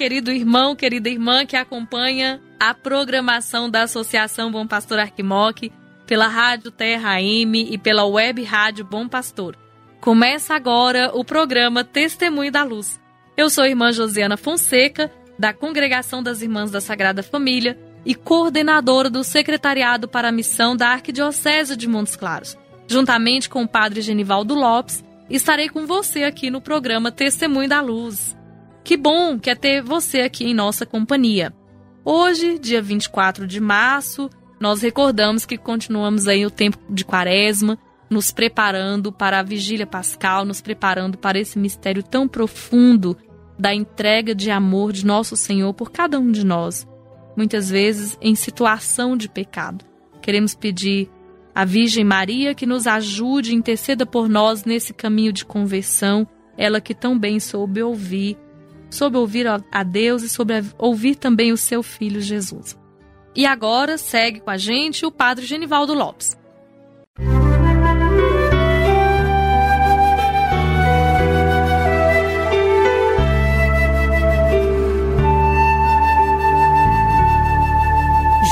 Querido irmão, querida irmã que acompanha a programação da Associação Bom Pastor Arquimoc pela Rádio Terra M e pela Web Rádio Bom Pastor. Começa agora o programa Testemunho da Luz. Eu sou a irmã Josiana Fonseca, da Congregação das Irmãs da Sagrada Família e coordenadora do Secretariado para a Missão da Arquidiocese de Montes Claros. Juntamente com o Padre Genivaldo Lopes, estarei com você aqui no programa Testemunho da Luz. Que bom que é ter você aqui em nossa companhia. Hoje, dia 24 de março, nós recordamos que continuamos aí o tempo de quaresma, nos preparando para a vigília pascal, nos preparando para esse mistério tão profundo da entrega de amor de nosso Senhor por cada um de nós, muitas vezes em situação de pecado. Queremos pedir à Virgem Maria que nos ajude interceda por nós nesse caminho de conversão, ela que tão bem soube ouvir soube ouvir a Deus e sobre ouvir também o seu filho Jesus. E agora segue com a gente o Padre Genivaldo Lopes.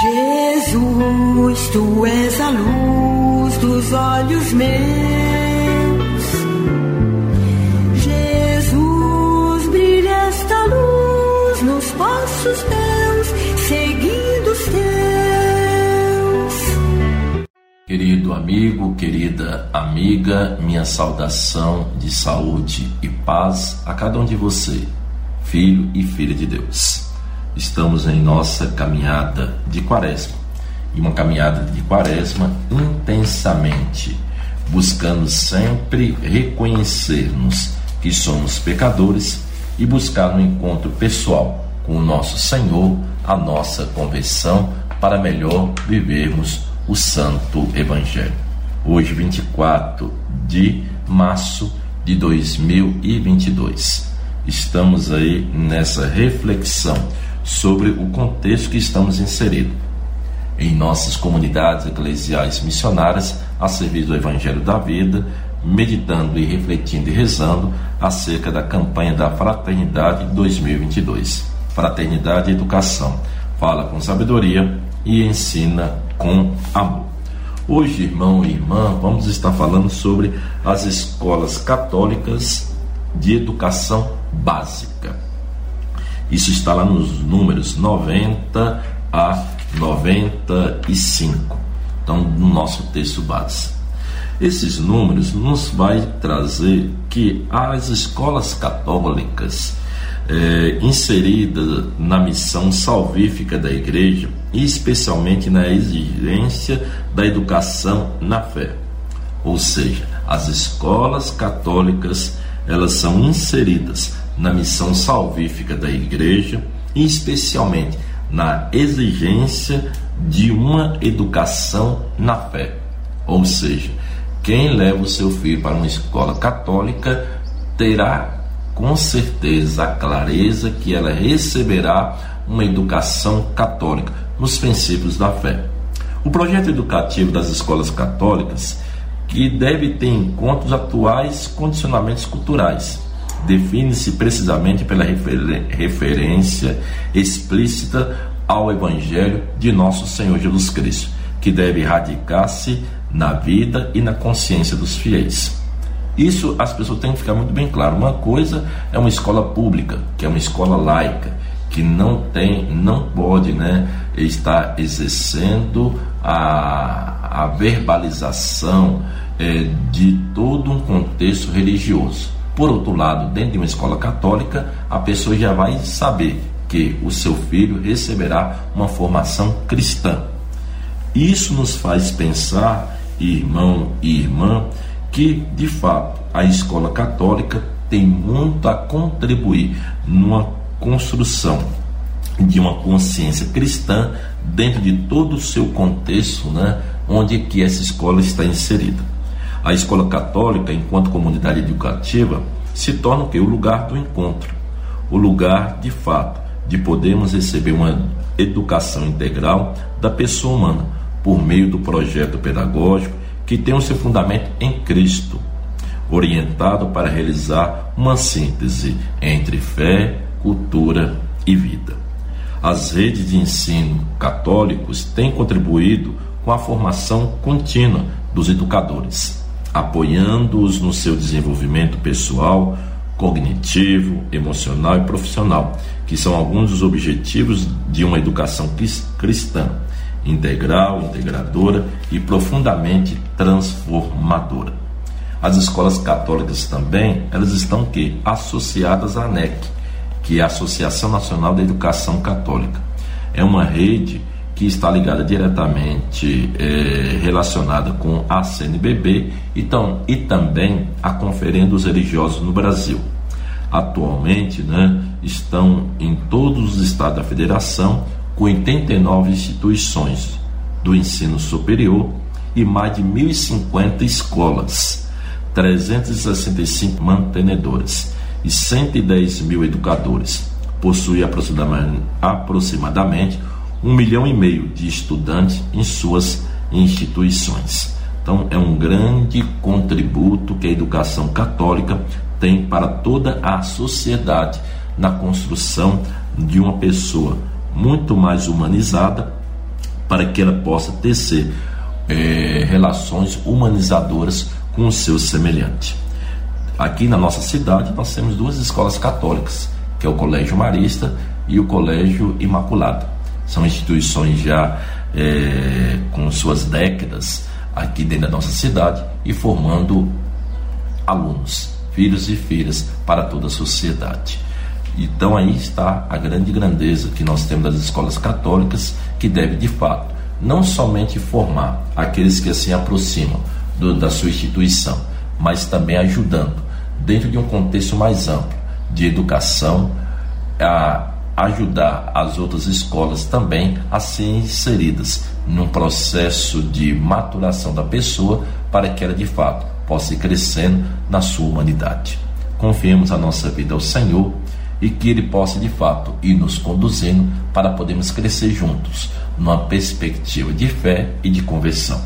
Jesus, tu és a luz dos olhos meus. Passos meus, seguindo os teus. Querido amigo, querida amiga, minha saudação de saúde e paz a cada um de você, filho e filha de Deus. Estamos em nossa caminhada de quaresma e uma caminhada de quaresma intensamente, buscando sempre reconhecermos que somos pecadores e buscar um encontro pessoal com o nosso Senhor, a nossa conversão, para melhor vivermos o Santo Evangelho. Hoje, 24 de março de 2022, estamos aí nessa reflexão sobre o contexto que estamos inseridos em nossas comunidades eclesiais missionárias a serviço do Evangelho da Vida, meditando e refletindo e rezando acerca da campanha da Fraternidade 2022. Fraternidade e Educação. Fala com sabedoria e ensina com amor. Hoje, irmão e irmã, vamos estar falando sobre as escolas católicas de educação básica. Isso está lá nos números 90 a 95. Então, no nosso texto base. Esses números nos vai trazer que as escolas católicas é, inseridas na missão salvífica da igreja e especialmente na exigência da educação na fé. Ou seja, as escolas católicas elas são inseridas na missão salvífica da igreja e especialmente na exigência de uma educação na fé. Ou seja, quem leva o seu filho para uma escola católica terá com certeza a clareza que ela receberá uma educação católica nos princípios da fé. O projeto educativo das escolas católicas que deve ter em conta os atuais condicionamentos culturais define-se precisamente pela refer referência explícita ao Evangelho de nosso Senhor Jesus Cristo, que deve radicar-se na vida e na consciência dos fiéis. Isso as pessoas têm que ficar muito bem claro. Uma coisa é uma escola pública, que é uma escola laica, que não tem, não pode, né, estar exercendo a, a verbalização é, de todo um contexto religioso. Por outro lado, dentro de uma escola católica, a pessoa já vai saber que o seu filho receberá uma formação cristã. Isso nos faz pensar, irmão e irmã, que de fato a escola católica tem muito a contribuir numa construção de uma consciência cristã dentro de todo o seu contexto, né, onde que essa escola está inserida. A escola católica, enquanto comunidade educativa, se torna o? O lugar do encontro, o lugar de fato de podermos receber uma educação integral da pessoa humana por meio do projeto pedagógico que tem o seu fundamento em Cristo, orientado para realizar uma síntese entre fé, cultura e vida. As redes de ensino católicos têm contribuído com a formação contínua dos educadores, apoiando-os no seu desenvolvimento pessoal, cognitivo, emocional e profissional, que são alguns dos objetivos de uma educação cristã, integral, integradora e profundamente transformadora. As escolas católicas também, elas estão que associadas à ANEC, que é a Associação Nacional da Educação Católica. É uma rede que está ligada diretamente é, relacionada com a CNBB então, e também a Conferência dos Religiosos no Brasil. Atualmente, né, estão em todos os estados da federação com 89 instituições do ensino superior e mais de 1.050 escolas, 365 mantenedoras e 110 mil educadores. Possui aproximadamente um milhão e meio de estudantes em suas instituições. Então, é um grande contributo que a educação católica tem para toda a sociedade na construção de uma pessoa muito mais humanizada para que ela possa tecer é, relações humanizadoras com o seu semelhante. Aqui na nossa cidade nós temos duas escolas católicas, que é o Colégio Marista e o Colégio Imaculado. São instituições já é, com suas décadas aqui dentro da nossa cidade e formando alunos, filhos e filhas para toda a sociedade. Então aí está a grande grandeza que nós temos das escolas católicas, que deve de fato não somente formar aqueles que se aproximam do, da sua instituição, mas também ajudando, dentro de um contexto mais amplo de educação, a ajudar as outras escolas também a serem inseridas num processo de maturação da pessoa para que ela de fato possa ir crescendo na sua humanidade. Confiemos a nossa vida ao Senhor e que Ele possa de fato ir nos conduzindo para podermos crescer juntos numa perspectiva de fé e de conversão.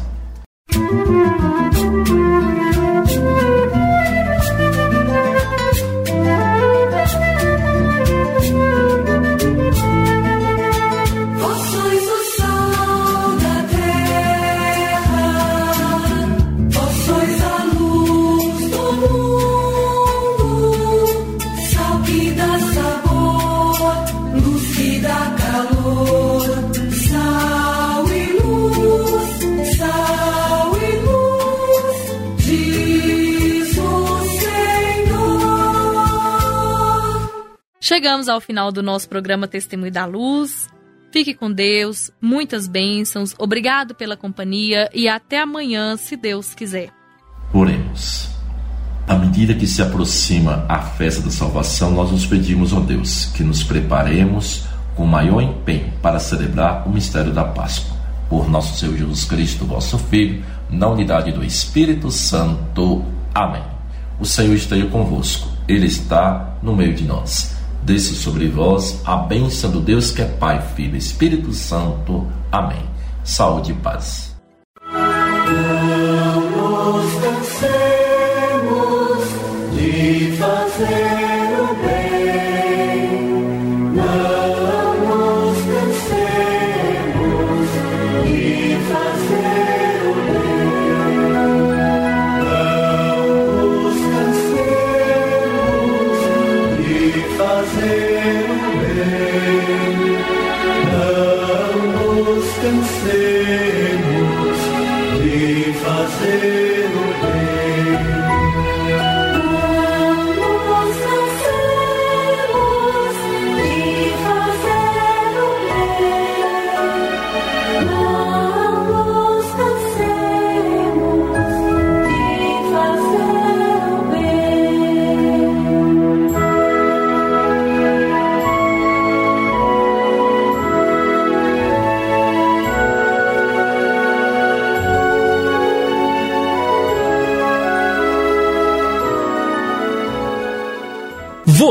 Chegamos ao final do nosso programa Testemunho da Luz. Fique com Deus, muitas bênçãos, obrigado pela companhia e até amanhã, se Deus quiser. Oremos. À medida que se aproxima a festa da salvação, nós nos pedimos, ó Deus, que nos preparemos com maior empenho para celebrar o mistério da Páscoa. Por nosso Senhor Jesus Cristo, vosso Filho, na unidade do Espírito Santo. Amém. O Senhor esteja convosco, Ele está no meio de nós desça sobre vós a bênção do Deus que é Pai, Filho e Espírito Santo. Amém. Saúde e paz.